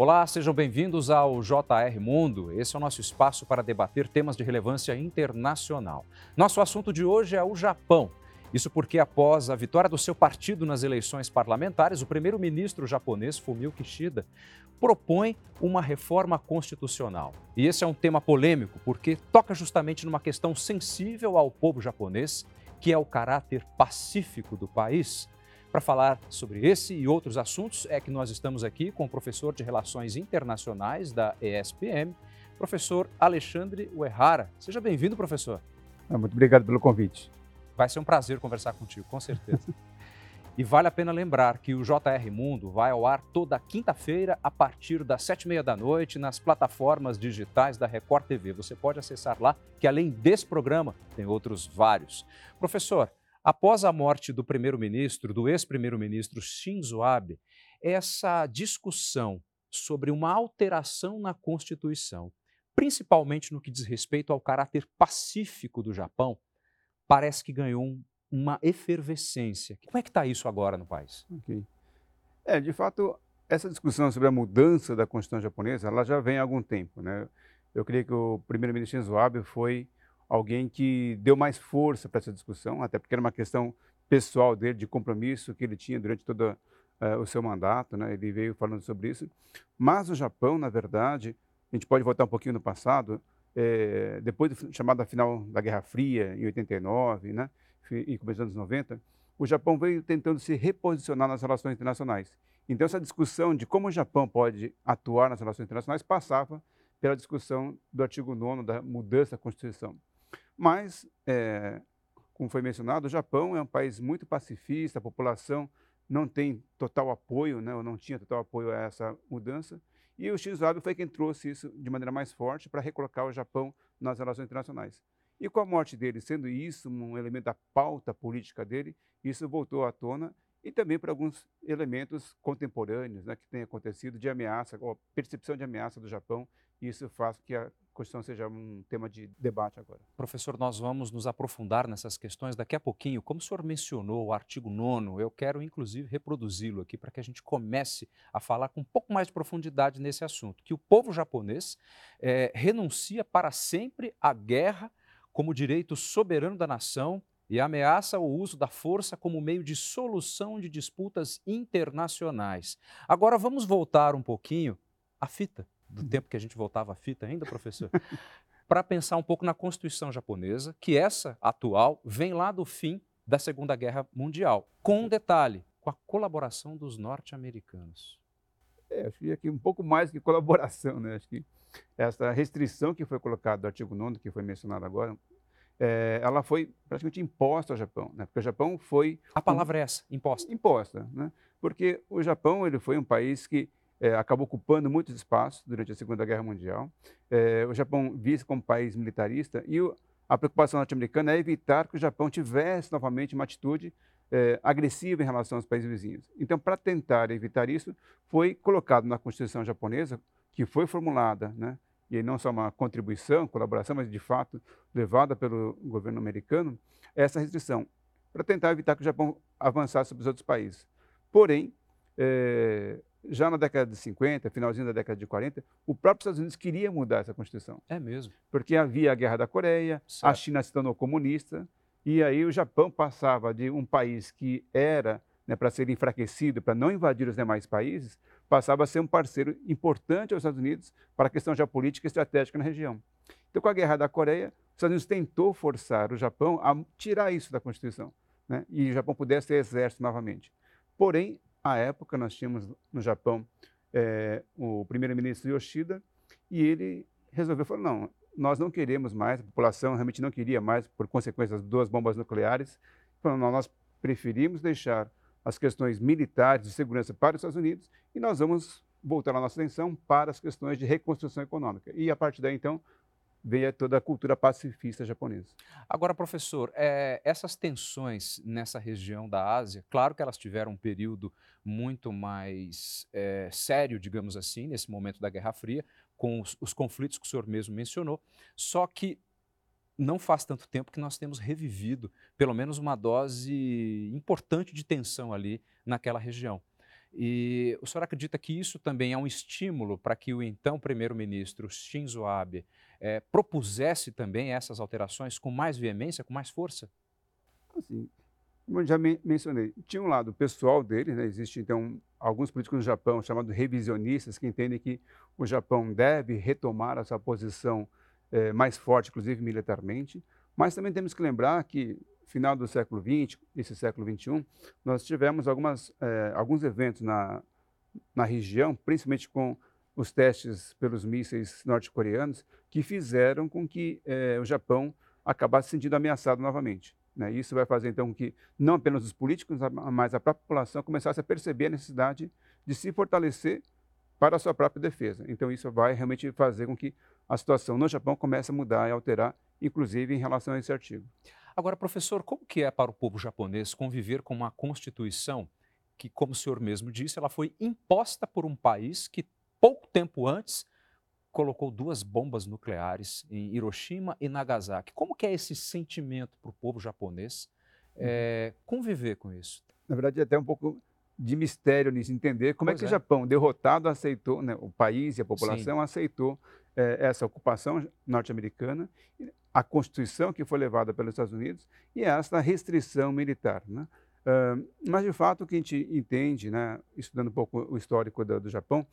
Olá, sejam bem-vindos ao JR Mundo. Esse é o nosso espaço para debater temas de relevância internacional. Nosso assunto de hoje é o Japão. Isso porque, após a vitória do seu partido nas eleições parlamentares, o primeiro-ministro japonês, Fumio Kishida, propõe uma reforma constitucional. E esse é um tema polêmico porque toca justamente numa questão sensível ao povo japonês, que é o caráter pacífico do país. Para falar sobre esse e outros assuntos, é que nós estamos aqui com o professor de Relações Internacionais da ESPM, professor Alexandre Uehara. Seja bem-vindo, professor. Ah, muito obrigado pelo convite. Vai ser um prazer conversar contigo, com certeza. e vale a pena lembrar que o JR Mundo vai ao ar toda quinta-feira a partir das sete e meia da noite nas plataformas digitais da Record TV. Você pode acessar lá, que além desse programa, tem outros vários. Professor, Após a morte do primeiro-ministro, do ex-primeiro-ministro Shinzo Abe, essa discussão sobre uma alteração na Constituição, principalmente no que diz respeito ao caráter pacífico do Japão, parece que ganhou um, uma efervescência. Como é que está isso agora no país? Okay. É, de fato, essa discussão sobre a mudança da Constituição japonesa, ela já vem há algum tempo, né? Eu creio que o primeiro-ministro Shinzo Abe foi alguém que deu mais força para essa discussão, até porque era uma questão pessoal dele, de compromisso que ele tinha durante todo uh, o seu mandato, né? ele veio falando sobre isso. Mas o Japão, na verdade, a gente pode voltar um pouquinho no passado, é, depois da chamada final da Guerra Fria, em 89, né? e começo dos anos 90, o Japão veio tentando se reposicionar nas relações internacionais. Então, essa discussão de como o Japão pode atuar nas relações internacionais passava pela discussão do artigo 9 da mudança da Constituição. Mas, é, como foi mencionado, o Japão é um país muito pacifista, a população não tem total apoio, né, ou não tinha total apoio a essa mudança. E o Shinzo Abe foi quem trouxe isso de maneira mais forte para recolocar o Japão nas relações internacionais. E com a morte dele, sendo isso um elemento da pauta política dele, isso voltou à tona e também para alguns elementos contemporâneos né, que têm acontecido de ameaça, ou percepção de ameaça do Japão, e isso faz que a Constituição seja um tema de debate agora. Professor, nós vamos nos aprofundar nessas questões daqui a pouquinho. Como o senhor mencionou o artigo 9, eu quero inclusive reproduzi-lo aqui para que a gente comece a falar com um pouco mais de profundidade nesse assunto, que o povo japonês é, renuncia para sempre à guerra como direito soberano da nação e ameaça o uso da força como meio de solução de disputas internacionais. Agora vamos voltar um pouquinho à fita do tempo que a gente voltava a fita ainda, professor, para pensar um pouco na Constituição japonesa, que essa atual vem lá do fim da Segunda Guerra Mundial, com um detalhe, com a colaboração dos norte-americanos. É, acho que aqui um pouco mais que colaboração, né? Acho que essa restrição que foi colocada do artigo 9 que foi mencionado agora, é, ela foi praticamente imposta ao Japão, né? Porque o Japão foi... A palavra um, é essa, imposta. Imposta, né? Porque o Japão ele foi um país que é, acabou ocupando muitos espaços durante a Segunda Guerra Mundial. É, o Japão visto como país militarista e o, a preocupação norte-americana é evitar que o Japão tivesse novamente uma atitude é, agressiva em relação aos países vizinhos. Então, para tentar evitar isso, foi colocado na Constituição japonesa, que foi formulada, né, e não só uma contribuição, colaboração, mas de fato levada pelo governo americano, essa restrição, para tentar evitar que o Japão avançasse sobre os outros países. Porém, é, já na década de 50, finalzinho da década de 40, o próprio Estados Unidos queria mudar essa Constituição. É mesmo. Porque havia a Guerra da Coreia, certo. a China se tornou comunista, e aí o Japão passava de um país que era né, para ser enfraquecido, para não invadir os demais países, passava a ser um parceiro importante aos Estados Unidos para a questão geopolítica e estratégica na região. Então, com a Guerra da Coreia, os Estados Unidos tentou forçar o Japão a tirar isso da Constituição, né, e o Japão pudesse ter exército novamente. Porém, à época, nós tínhamos no Japão é, o primeiro-ministro Yoshida, e ele resolveu falar, não, nós não queremos mais, a população realmente não queria mais, por consequência das duas bombas nucleares, falou, não, nós preferimos deixar as questões militares de segurança para os Estados Unidos e nós vamos voltar a nossa atenção para as questões de reconstrução econômica. E a partir daí, então, veio toda a cultura pacifista japonesa. Agora, professor, é, essas tensões nessa região da Ásia, claro que elas tiveram um período muito mais é, sério, digamos assim, nesse momento da Guerra Fria, com os, os conflitos que o senhor mesmo mencionou, só que não faz tanto tempo que nós temos revivido pelo menos uma dose importante de tensão ali naquela região. E o senhor acredita que isso também é um estímulo para que o então primeiro-ministro Shinzo Abe é, propusesse também essas alterações com mais veemência, com mais força? Assim, como eu já men mencionei, tinha um lado pessoal dele, né? existe então alguns políticos no Japão chamados revisionistas que entendem que o Japão deve retomar a sua posição é, mais forte, inclusive militarmente, mas também temos que lembrar que final do século XX, esse século XXI, nós tivemos algumas, é, alguns eventos na, na região, principalmente com os testes pelos mísseis norte-coreanos, que fizeram com que é, o Japão acabasse se sentindo ameaçado novamente. Né? Isso vai fazer, então, que não apenas os políticos, mas a própria população começasse a perceber a necessidade de se fortalecer para a sua própria defesa. Então, isso vai realmente fazer com que a situação no Japão comece a mudar e alterar, inclusive em relação a esse artigo. Agora, professor, como que é para o povo japonês conviver com uma constituição que, como o senhor mesmo disse, ela foi imposta por um país que pouco tempo antes colocou duas bombas nucleares em Hiroshima e Nagasaki. Como que é esse sentimento para o povo japonês é, conviver com isso? Na verdade, é até um pouco de mistério nisso, entender como é pois é que é. o Japão, derrotado, aceitou, né, o país e a população Sim. aceitou é, essa ocupação norte-americana, a Constituição que foi levada pelos Estados Unidos e essa restrição militar. Né? Uh, mas, de fato, o que a gente entende, né, estudando um pouco o histórico do, do, Japão,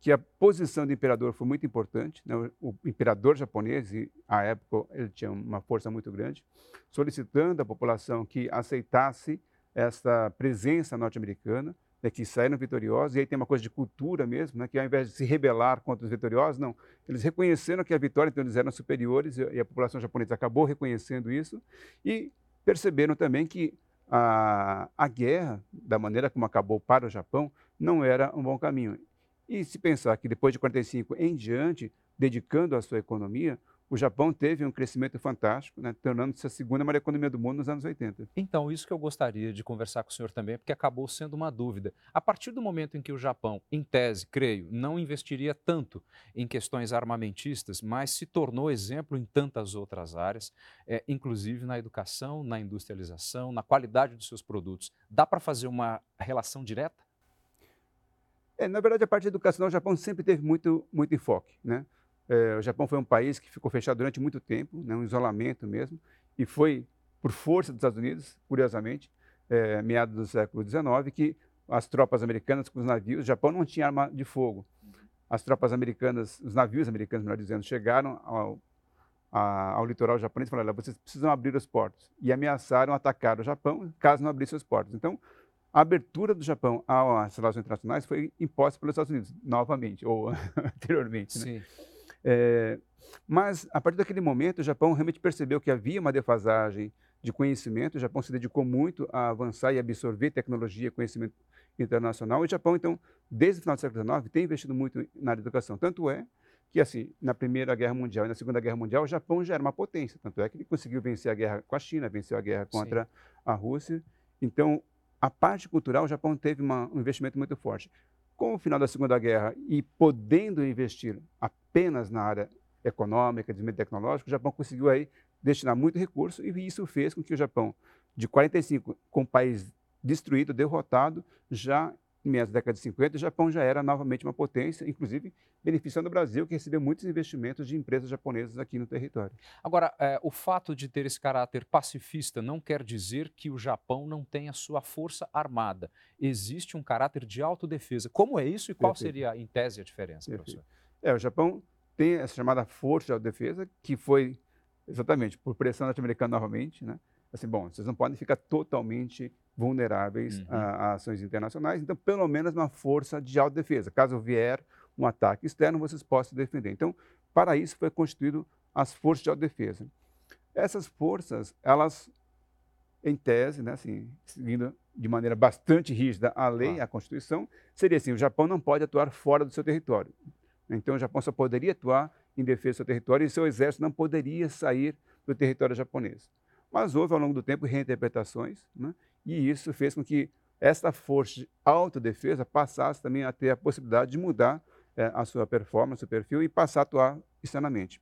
que a posição do imperador foi muito importante. Né? O, o, imperador japonês, e, à época, ele tinha uma força muito grande, solicitando à população que aceitasse essa presença norte-americana, né, que saíram vitoriosos, e aí tem uma coisa de cultura mesmo, né, que ao invés de se rebelar contra os vitoriosos, não, eles reconheceram que a vitória, então eles eram superiores, e a população japonesa acabou reconhecendo isso, e perceberam também que a, a guerra, da maneira como acabou para o Japão, não era um bom caminho. E se pensar que depois de 45 em diante, dedicando a sua economia, o Japão teve um crescimento fantástico, né, tornando-se a segunda maior economia do mundo nos anos 80. Então, isso que eu gostaria de conversar com o senhor também, porque acabou sendo uma dúvida. A partir do momento em que o Japão, em tese, creio, não investiria tanto em questões armamentistas, mas se tornou exemplo em tantas outras áreas, é, inclusive na educação, na industrialização, na qualidade dos seus produtos, dá para fazer uma relação direta? É, na verdade, a parte educacional, o Japão sempre teve muito, muito enfoque, né? É, o Japão foi um país que ficou fechado durante muito tempo, né, um isolamento mesmo, e foi por força dos Estados Unidos, curiosamente, é, meados do século XIX, que as tropas americanas com os navios, o Japão não tinha arma de fogo. As tropas americanas, os navios americanos, melhor dizendo, chegaram ao, a, ao litoral japonês e falaram: vocês precisam abrir os portos. E ameaçaram atacar o Japão caso não abrissem os portos. Então, a abertura do Japão às relações internacionais foi imposta pelos Estados Unidos, novamente, ou anteriormente. Né? Sim. É, mas, a partir daquele momento, o Japão realmente percebeu que havia uma defasagem de conhecimento. O Japão se dedicou muito a avançar e absorver tecnologia, conhecimento internacional. E o Japão, então, desde o final do século XIX, tem investido muito na educação. Tanto é que, assim, na Primeira Guerra Mundial e na Segunda Guerra Mundial, o Japão já era uma potência. Tanto é que ele conseguiu vencer a guerra com a China, venceu a guerra contra Sim. a Rússia. Então, a parte cultural, o Japão teve uma, um investimento muito forte. Com o final da Segunda Guerra e podendo investir apenas na área econômica, desenvolvimento tecnológico, o Japão conseguiu aí destinar muito recurso e isso fez com que o Japão, de 45, com o país destruído, derrotado, já meados da década de 50, o Japão já era novamente uma potência, inclusive beneficiando o Brasil, que recebeu muitos investimentos de empresas japonesas aqui no território. Agora, é, o fato de ter esse caráter pacifista não quer dizer que o Japão não tenha sua força armada. Existe um caráter de autodefesa. Como é isso e qual Perfeito. seria, em tese, a diferença, Perfeito. professor? É, o Japão tem essa chamada força de autodefesa, que foi exatamente por pressão norte-americana novamente, né? Assim, bom, vocês não podem ficar totalmente vulneráveis uhum. a, a, ações internacionais, então pelo menos uma força de autodefesa. Caso vier um ataque externo, vocês possam se defender. Então, para isso foi constituído as forças de autodefesa. Essas forças, elas, em tese, né, assim, seguindo de maneira bastante rígida a lei, ah. a Constituição, seria assim, o Japão não pode atuar fora do seu território. Então, o Japão só poderia atuar em defesa do seu território e seu exército não poderia sair do território japonês. Mas houve, ao longo do tempo, reinterpretações, né? E isso fez com que essa força de autodefesa passasse também a ter a possibilidade de mudar é, a sua performance, o perfil, e passar a atuar externamente.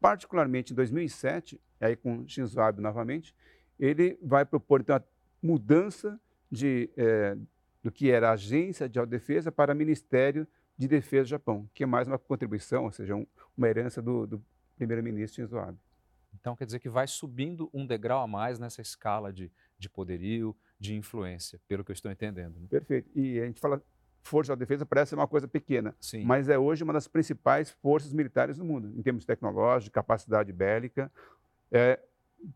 Particularmente em 2007, aí com Shinzo Abe novamente, ele vai propor então a mudança de, é, do que era Agência de Autodefesa para Ministério de Defesa do Japão, que é mais uma contribuição, ou seja, um, uma herança do, do primeiro-ministro Shinzo Abe. Então quer dizer que vai subindo um degrau a mais nessa escala de, de poderio, de influência, pelo que eu estou entendendo. Né? Perfeito. E a gente fala força de defesa parece uma coisa pequena, Sim. mas é hoje uma das principais forças militares do mundo, em termos tecnológicos, capacidade bélica. É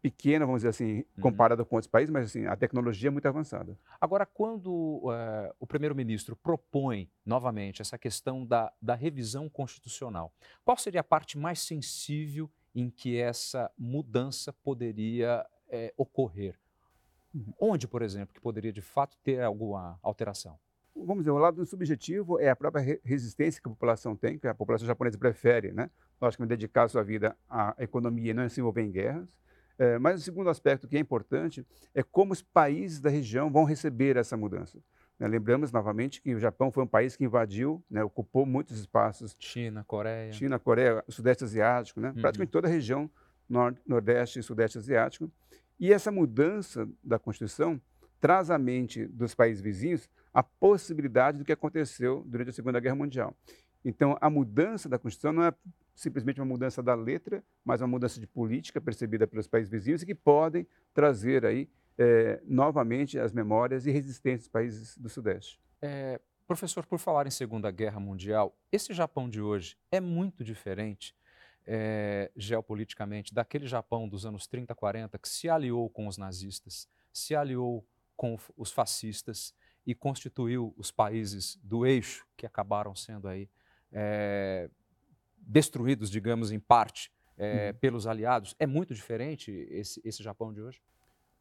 pequena, vamos dizer assim, Uhum. comparada com outros países, mas assim, a tecnologia é muito avançada. Agora, quando eh, o primeiro-ministro propõe novamente essa questão da, da revisão constitucional, qual seria a parte mais sensível em que essa mudança poderia eh, ocorrer? Uhum. Onde, por exemplo, que poderia de fato ter alguma alteração? Vamos dizer, o lado subjetivo é a própria re- resistência que a população tem, que a população japonesa prefere, né? logicamente, dedicar sua vida à economia e não se envolver em guerras. Eh, mas o segundo aspecto que é importante é como os países da região vão receber essa mudança. né? Lembramos novamente que o Japão foi um país que invadiu, né, ocupou muitos espaços China, Coreia. China, Coreia, Sudeste Asiático, né? Uhum. praticamente toda a região nor Nordeste e Sudeste Asiático. E essa mudança da Constituição traz à mente dos países vizinhos a possibilidade do que aconteceu durante a Segunda Guerra Mundial. Então, a mudança da Constituição não é simplesmente uma mudança da letra, mas uma mudança de política percebida pelos países vizinhos e que podem trazer aí eh, novamente as memórias e resistência dos países do Sudeste. Eh, professor, por falar em Segunda Guerra Mundial, esse Japão de hoje é muito diferente eh, geopoliticamente daquele Japão dos anos 30, 40 que se aliou com os nazistas, se aliou com os fascistas e constituiu os países do eixo que acabaram sendo aí eh, destruídos, digamos, em parte Uhum. pelos aliados. É muito diferente esse, esse Japão de hoje?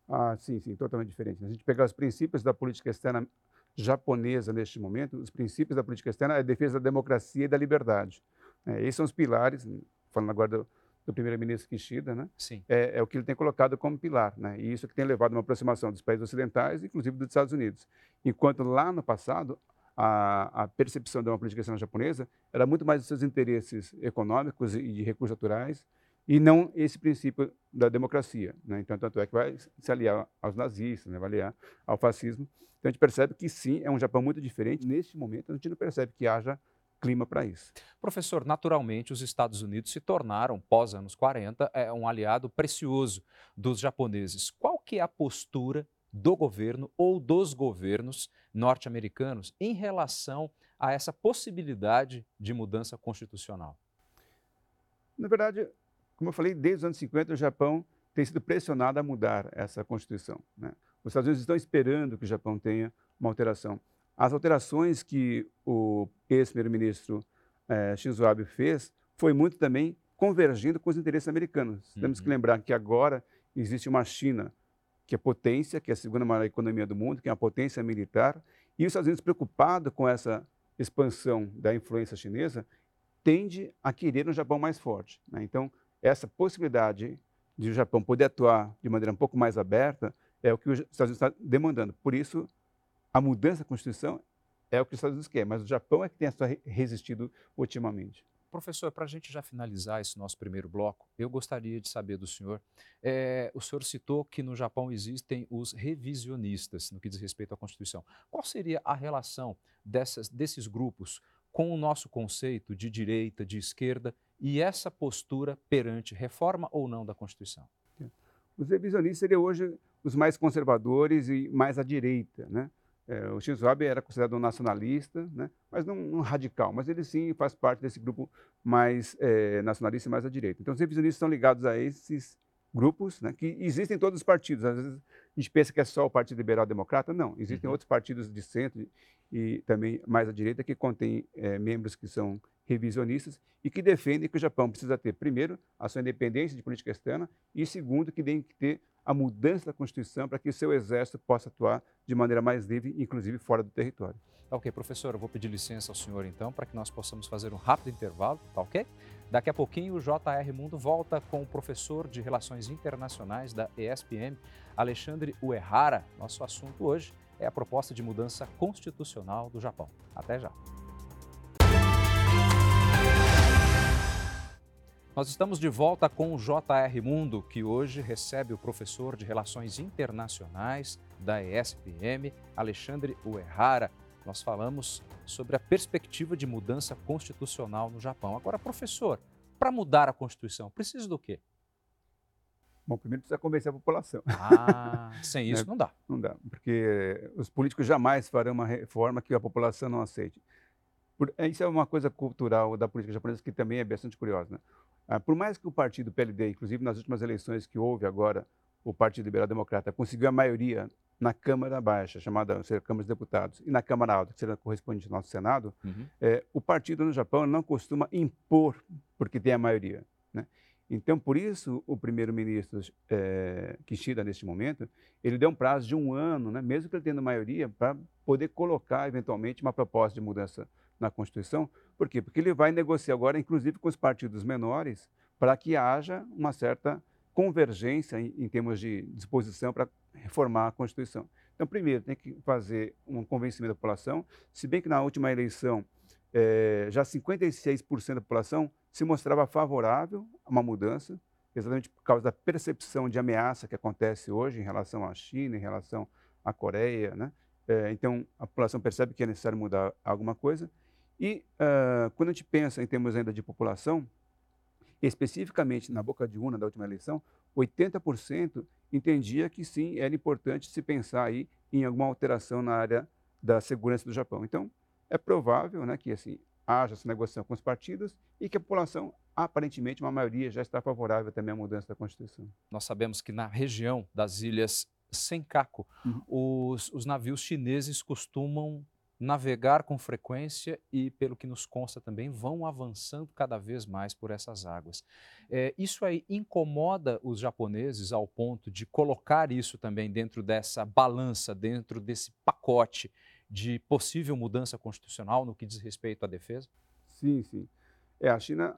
Ah, sim, sim, totalmente diferente. Se a gente pegar os princípios da política externa japonesa neste momento, os princípios da política externa é a defesa da democracia e da liberdade. É, esses são os pilares, falando agora do, do primeiro-ministro Kishida, né? Sim. é, é o que ele tem colocado como pilar, né? E isso que tem levado a uma aproximação dos países ocidentais, inclusive dos Estados Unidos. Enquanto lá no passado, a, a percepção de uma política externa japonesa era muito mais dos seus interesses econômicos e de recursos naturais, e não esse princípio da democracia. Né? Então, tanto é que vai se aliar aos nazistas, né? vai aliar ao fascismo. Então, a gente percebe que sim, é um Japão muito diferente. Neste momento, a gente não percebe que haja clima para isso. Professor, naturalmente os Estados Unidos se tornaram, pós anos 40, é, um aliado precioso dos japoneses. Qual que é a postura do governo ou dos governos norte-americanos em relação a essa possibilidade de mudança constitucional? Na verdade, como eu falei, desde os anos 50, o Japão tem sido pressionado a mudar essa Constituição. Né? Os Estados Unidos estão esperando que o Japão tenha uma alteração. As alterações que o ex-primeiro-ministro eh, Shinzo Abe fez foi muito também convergindo com os interesses americanos. Temos que Uhum. lembrar que agora existe uma China que é potência, que é a segunda maior economia do mundo, que é uma potência militar, e os Estados Unidos, preocupado com essa expansão da influência chinesa, tende a querer um Japão mais forte. né? Então, essa possibilidade de o Japão poder atuar de maneira um pouco mais aberta é o que os Estados Unidos está demandando. Por isso, a mudança da Constituição é o que os Estados Unidos querem, mas o Japão é que tem resistido ultimamente. Professor, para a gente já finalizar esse nosso primeiro bloco, eu gostaria de saber do senhor. eh, o senhor citou que no Japão existem os revisionistas no que diz respeito à Constituição. Qual seria a relação dessas, desses grupos com o nosso conceito de direita, de esquerda e essa postura perante reforma ou não da Constituição? Os revisionistas seriam hoje os mais conservadores e mais à direita. Né? É, o Shinzo Abe era considerado um nacionalista, né? mas não um radical, mas ele sim faz parte desse grupo mais é, nacionalista e mais à direita. Então, os revisionistas estão ligados a esses grupos né, que existem em todos os partidos. Às vezes a gente pensa que é só o Partido Liberal Democrata, não. Existem Uhum. outros partidos de centro e também mais à direita que contêm é, membros que são revisionistas e que defendem que o Japão precisa ter, primeiro, a sua independência de política externa e, segundo, que tem que ter a mudança da Constituição para que o seu exército possa atuar de maneira mais livre, inclusive fora do território. Tá ok, professor, eu vou pedir licença ao senhor então, para que nós possamos fazer um rápido intervalo, tá ok? Daqui a pouquinho o JR Mundo volta com o professor de Relações Internacionais da ESPM, Alexandre Uehara. Nosso assunto hoje é a proposta de mudança constitucional do Japão. Até já. Nós estamos de volta com o JR Mundo, que hoje recebe o professor de Relações Internacionais da ESPM, Alexandre Uehara. Nós falamos sobre a perspectiva de mudança constitucional no Japão. Agora, professor, para mudar a Constituição, precisa do quê? Bom, primeiro precisa convencer a população. Ah, sem isso né? não dá. Não dá, porque os políticos jamais farão uma reforma que a população não aceite. Isso é uma coisa cultural da política japonesa que também é bastante curiosa. Né? Ah, por mais que o partido PLD, inclusive nas últimas eleições que houve agora, o Partido Liberal Democrata conseguiu a maioria na Câmara Baixa, chamada seja, Câmara dos Deputados, e na Câmara Alta, que seria correspondente ao nosso Senado, uhum. é, o partido no Japão não costuma impor porque tem a maioria. Né? Então, por isso, o primeiro-ministro é, Kishida, neste momento, ele deu um prazo de um ano, né, mesmo que ele tenha maioria, para poder colocar, eventualmente, uma proposta de mudança na Constituição. Por quê? Porque ele vai negociar agora, inclusive com os partidos menores, para que haja uma certa convergência em, em termos de disposição para reformar a Constituição. Então, primeiro, tem que fazer um convencimento da população, se bem que na última eleição é, já 56% da população se mostrava favorável a uma mudança, exatamente por causa da percepção de ameaça que acontece hoje em relação à China, em relação à Coreia. Né? É, então, a população percebe que é necessário mudar alguma coisa. E uh, quando a gente pensa em termos ainda de população, especificamente na boca de urna da última eleição, 80% entendia que sim, era importante se pensar aí em alguma alteração na área da segurança do Japão. Então, é provável né, que assim, haja essa negociação com os partidos e que a população, aparentemente, uma maioria já está favorável também à mudança da Constituição. Nós sabemos que na região das ilhas Senkaku, uhum. os, os navios chineses costumam navegar com frequência e, pelo que nos consta também, vão avançando cada vez mais por essas águas. É, isso aí incomoda os japoneses ao ponto de colocar isso também dentro dessa balança, dentro desse pacote de possível mudança constitucional no que diz respeito à defesa? Sim, sim. É, a China,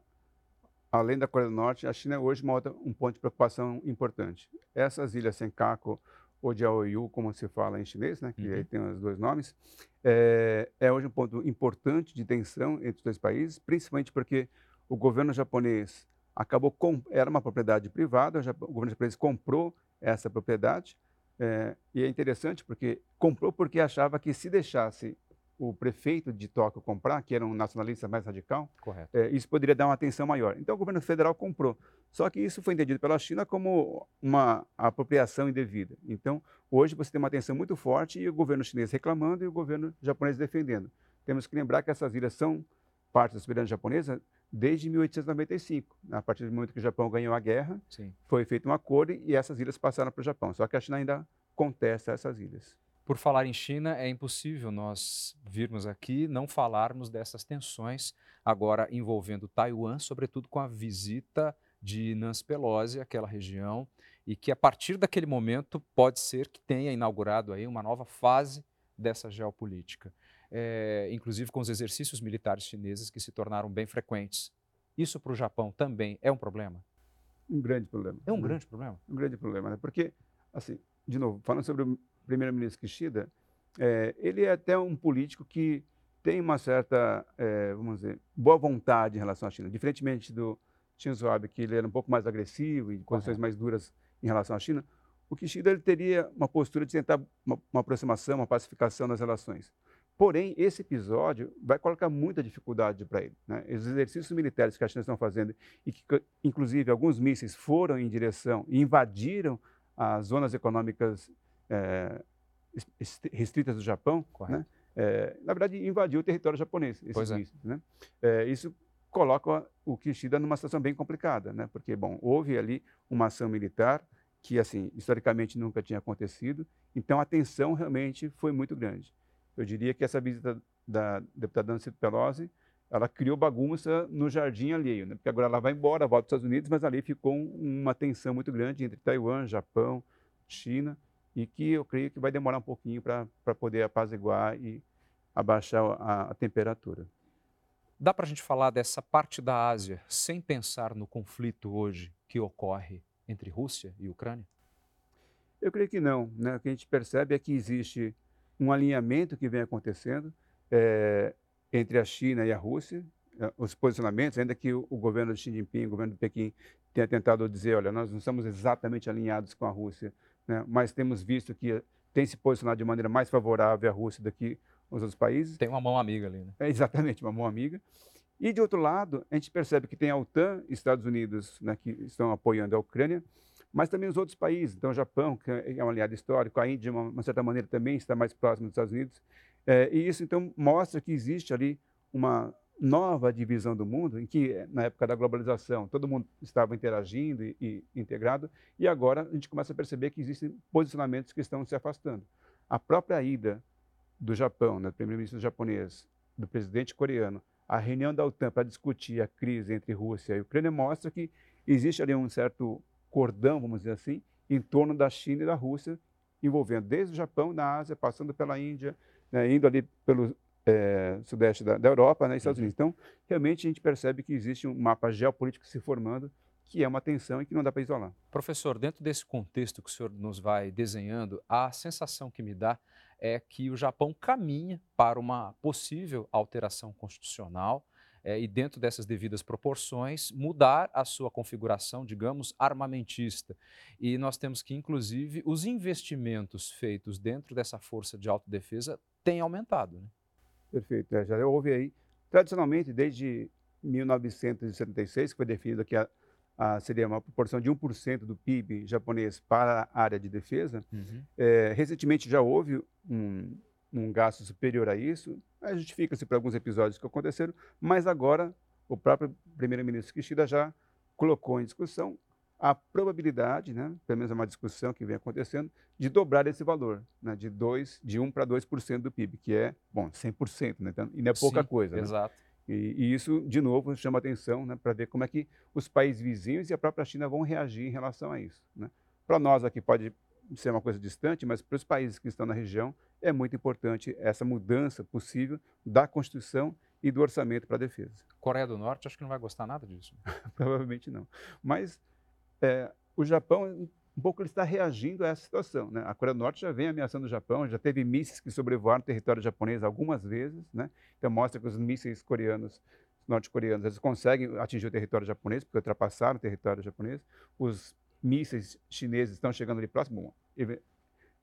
além da Coreia do Norte, a China é hoje uma outra, um ponto de preocupação importante. Essas ilhas Senkaku ou de Aoyu, como se fala em chinês, né, que uhum. tem os dois nomes, é, é, hoje um ponto importante de tensão entre os dois países, principalmente porque o governo japonês acabou com, era uma propriedade privada, o, governo japonês comprou essa propriedade, é, e é interessante porque comprou porque achava que se deixasse o prefeito de Tóquio comprar, que era um nacionalista mais radical, é, isso poderia dar uma atenção maior. Então o governo federal comprou. Só que isso foi entendido pela China como uma apropriação indevida. Então hoje você tem uma tensão muito forte e o governo chinês reclamando e o governo japonês defendendo. Temos que lembrar que essas ilhas são parte da soberania japonesa desde 1895. A partir do momento que o Japão ganhou a guerra, Sim. foi feito um acordo e essas ilhas passaram para o Japão. Só que a China ainda contesta essas ilhas. Por falar em China, é impossível nós virmos aqui não falarmos dessas tensões agora envolvendo Taiwan, sobretudo com a visita de Nancy Pelosi àquela região e que a partir daquele momento pode ser que tenha inaugurado aí uma nova fase dessa geopolítica, é, inclusive com os exercícios militares chineses que se tornaram bem frequentes. Isso para o Japão também é um problema? Um grande problema. É um né? grande problema? Um grande problema, né? porque, assim, de novo, falando sobre o primeiro-ministro Kishida, é, ele é até um político que tem uma certa, é, vamos dizer, boa vontade em relação à China. Diferentemente do Shinzo Abe, que ele era um pouco mais agressivo e condições mais duras em relação à China, o Kishida ele teria uma postura de tentar uma, uma aproximação, uma pacificação nas relações. Porém, esse episódio vai colocar muita dificuldade para ele. Né? Os exercícios militares que a China está fazendo, e que, inclusive, alguns mísseis foram em direção e invadiram as zonas econômicas é, restritas do Japão, né? é, na verdade, invadiu o território japonês, esses é. mísseis. Né? É, isso coloca o Kishida numa situação bem complicada, né? porque, bom, houve ali uma ação militar que, assim, historicamente nunca tinha acontecido, então a tensão realmente foi muito grande. Eu diria que essa visita da deputada Nancy Pelosi, ela criou bagunça no jardim alheio, né? porque agora ela vai embora, volta para os Estados Unidos, mas ali ficou uma tensão muito grande entre Taiwan, Japão, China, e que eu creio que vai demorar um pouquinho para poder apaziguar e abaixar a, a temperatura. Dá para a gente falar dessa parte da Ásia sem pensar no conflito hoje que ocorre entre Rússia e Ucrânia? Eu creio que não. Né? O que a gente percebe é que existe um alinhamento que vem acontecendo é, entre a China e a Rússia, eh, os posicionamentos, ainda que o, o governo de Xi Jinping, o governo de Pequim, tenha tentado dizer, olha, nós não estamos exatamente alinhados com a Rússia, né, mas temos visto que tem se posicionado de maneira mais favorável à Rússia do que os outros países. Tem uma mão amiga ali, né? É, exatamente, uma mão amiga. E, de outro lado, a gente percebe que tem a OTAN e Estados Unidos né, que estão apoiando a Ucrânia, mas também os outros países. Então, o Japão, que é um aliado histórico, a Índia, de uma, uma certa maneira, também está mais próximo dos Estados Unidos. É, e isso, então, mostra que existe ali uma nova divisão do mundo, em que, na época da globalização, todo mundo estava interagindo e, e integrado, e agora a gente começa a perceber que existem posicionamentos que estão se afastando. A própria ida do Japão, né, do primeiro-ministro japonês, do presidente coreano, a reunião da OTAN para discutir a crise entre Rússia e Ucrânia mostra que existe ali um certo cordão, vamos dizer assim, em torno da China e da Rússia, envolvendo desde o Japão, na Ásia, passando pela Índia, né, indo ali pelo é, sudeste da, da Europa né, e Estados uhum. Unidos. Então, realmente a gente percebe que existe um mapa geopolítico se formando que é uma tensão e que não dá para isolar. Professor, dentro desse contexto que o senhor nos vai desenhando, a sensação que me dá é que o Japão caminha para uma possível alteração constitucional é, e, dentro dessas devidas proporções, mudar a sua configuração, digamos, armamentista. E nós temos que, inclusive, os investimentos feitos dentro dessa força de autodefesa têm aumentado. Né? Perfeito. É, já houve aí, tradicionalmente, desde 1976, que foi definido que a ah, seria uma proporção de 1% do PIB japonês para a área de defesa. Uhum. É, recentemente já houve um, um gasto superior a isso, justifica-se por alguns episódios que aconteceram, mas agora o próprio primeiro-ministro Kishida já colocou em discussão a probabilidade, né, pelo menos é uma discussão que vem acontecendo, de dobrar esse valor, né, de, 2, de 1 para 2% do PIB, que é, bom, 100%, né, então, e não é pouca Sim, coisa. Né? Exato. Né? E, e, isso, de novo, chama atenção né, para ver como é que os países vizinhos e a própria China vão reagir em relação a isso. Né? Para nós aqui pode ser uma coisa distante, mas para os países que estão na região é muito importante essa mudança possível da Constituição e do orçamento para a defesa. Coreia do Norte, acho que não vai gostar nada disso. Provavelmente não. Mas é, o Japão um pouco ele está reagindo a essa situação. Né? A Coreia do Norte já vem ameaçando o Japão, já teve mísseis que sobrevoaram o território japonês algumas vezes, né? então mostra que os mísseis coreanos, norte-coreanos, eles conseguem atingir o território japonês, porque ultrapassaram o território japonês. Os mísseis chineses estão chegando ali próximo. Bom,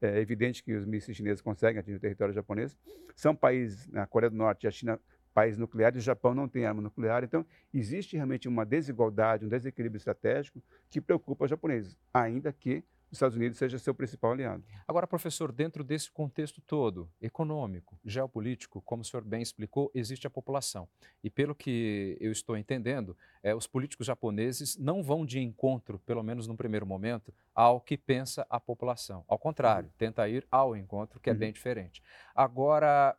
é evidente que os mísseis chineses conseguem atingir o território japonês. São países, né, a Coreia do Norte e a China, país nuclear, e o Japão não tem arma nuclear. Então, existe realmente uma desigualdade, um desequilíbrio estratégico que preocupa os japoneses, ainda que os Estados Unidos seja seu principal aliado. Agora, professor, dentro desse contexto todo, econômico, geopolítico, como o senhor bem explicou, existe a população. E pelo que eu estou entendendo, é, os políticos japoneses não vão de encontro, pelo menos no primeiro momento, ao que pensa a população. Ao contrário, uhum. tenta ir ao encontro, que é uhum. bem diferente. Agora,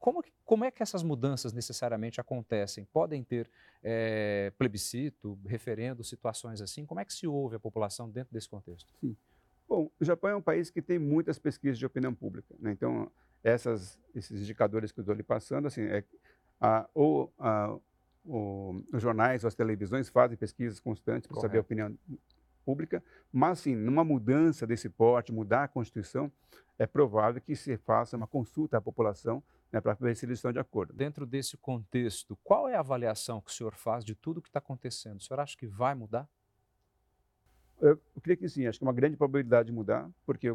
como, como é que essas mudanças necessariamente acontecem? Podem ter é, plebiscito, referendo, situações assim? Como é que se ouve a população dentro desse contexto? Sim. Bom, o Japão é um país que tem muitas pesquisas de opinião pública. Né? Então, essas, esses indicadores que eu estou lhe passando, assim, é, a, ou a, o, os jornais ou as televisões fazem pesquisas constantes para saber a opinião pública, mas sim, numa mudança desse porte, mudar a Constituição, é provável que se faça uma consulta à população né, para ver se eles estão de acordo. Dentro desse contexto, qual é a avaliação que o senhor faz de tudo que está acontecendo? O senhor acha que vai mudar? Eu, eu creio que sim, acho que é uma grande probabilidade de mudar, porque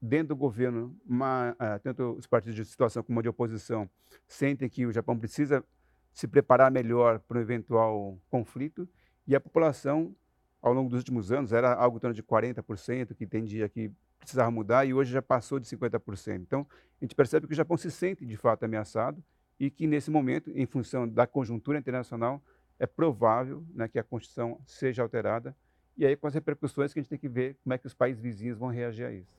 dentro do governo, uma, uh, tanto os partidos de situação como de oposição sentem que o Japão precisa se preparar melhor para um eventual conflito, e a população, ao longo dos últimos anos, era algo em torno de 40% que entendia que precisava mudar e hoje já passou de 50%. Então, a gente percebe que o Japão se sente de fato ameaçado e que nesse momento, em função da conjuntura internacional, é provável né, que a Constituição seja alterada e aí com as repercussões que a gente tem que ver como é que os países vizinhos vão reagir a isso.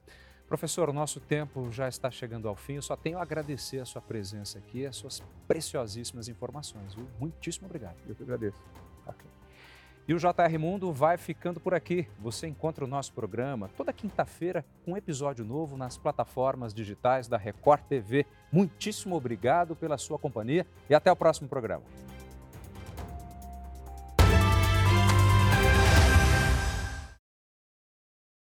Professor, o nosso tempo já está chegando ao fim. Eu só tenho a agradecer a sua presença aqui, as suas preciosíssimas informações. Viu? Muitíssimo obrigado. Eu que agradeço. Okay. E o JR Mundo vai ficando por aqui. Você encontra o nosso programa toda quinta-feira com um episódio novo nas plataformas digitais da Record TV. Muitíssimo obrigado pela sua companhia e até o próximo programa.